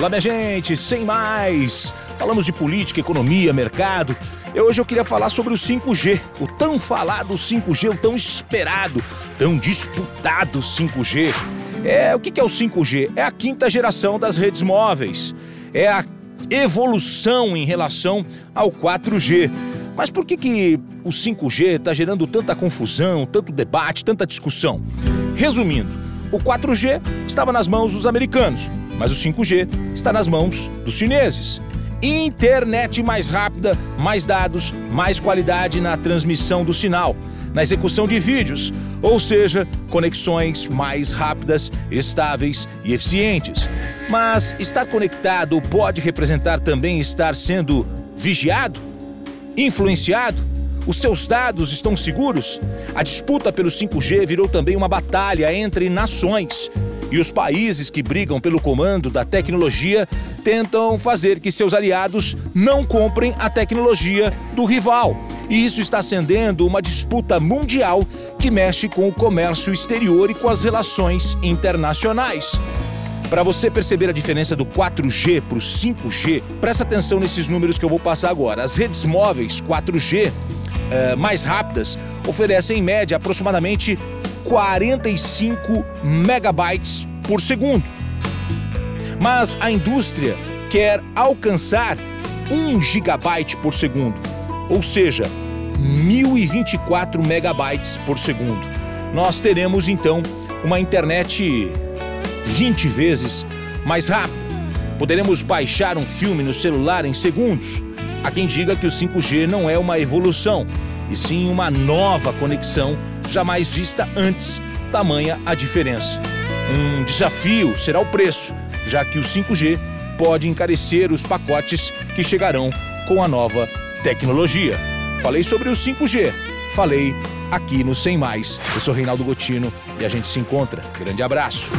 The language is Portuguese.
Olá, minha gente, sem mais. Falamos de política, economia, mercado. E hoje eu queria falar sobre o 5G, o tão falado 5G, o tão esperado, tão disputado 5G. É, o que é o 5G? É a quinta geração das redes móveis. É a evolução em relação ao 4G. Mas por que, que o 5G está gerando tanta confusão, tanto debate, tanta discussão? Resumindo, o 4G estava nas mãos dos americanos mas o 5G está nas mãos dos chineses. Internet mais rápida, mais dados, mais qualidade na transmissão do sinal, na execução de vídeos, ou seja, conexões mais rápidas, estáveis e eficientes. Mas estar conectado pode representar também estar sendo vigiado, influenciado? Os seus dados estão seguros? A disputa pelo 5G virou também uma batalha entre nações e os países que brigam pelo comando da tecnologia tentam fazer que seus aliados não comprem a tecnologia do rival. E isso está acendendo uma disputa mundial que mexe com o comércio exterior e com as relações internacionais. Para você perceber a diferença do 4G para o 5G, presta atenção nesses números que eu vou passar agora. As redes móveis 4G eh, mais rápidas oferecem em média aproximadamente 45 megabytes por segundo. Mas a indústria quer alcançar 1 gigabyte por segundo, ou seja, 1024 megabytes por segundo. Nós teremos então uma internet 20 vezes mais rápida. Poderemos baixar um filme no celular em segundos. Há quem diga que o 5G não é uma evolução, e sim uma nova conexão jamais vista antes, tamanha a diferença. Um desafio será o preço, já que o 5G pode encarecer os pacotes que chegarão com a nova tecnologia. Falei sobre o 5G, falei aqui no Sem Mais. Eu sou Reinaldo Gotino e a gente se encontra. Grande abraço.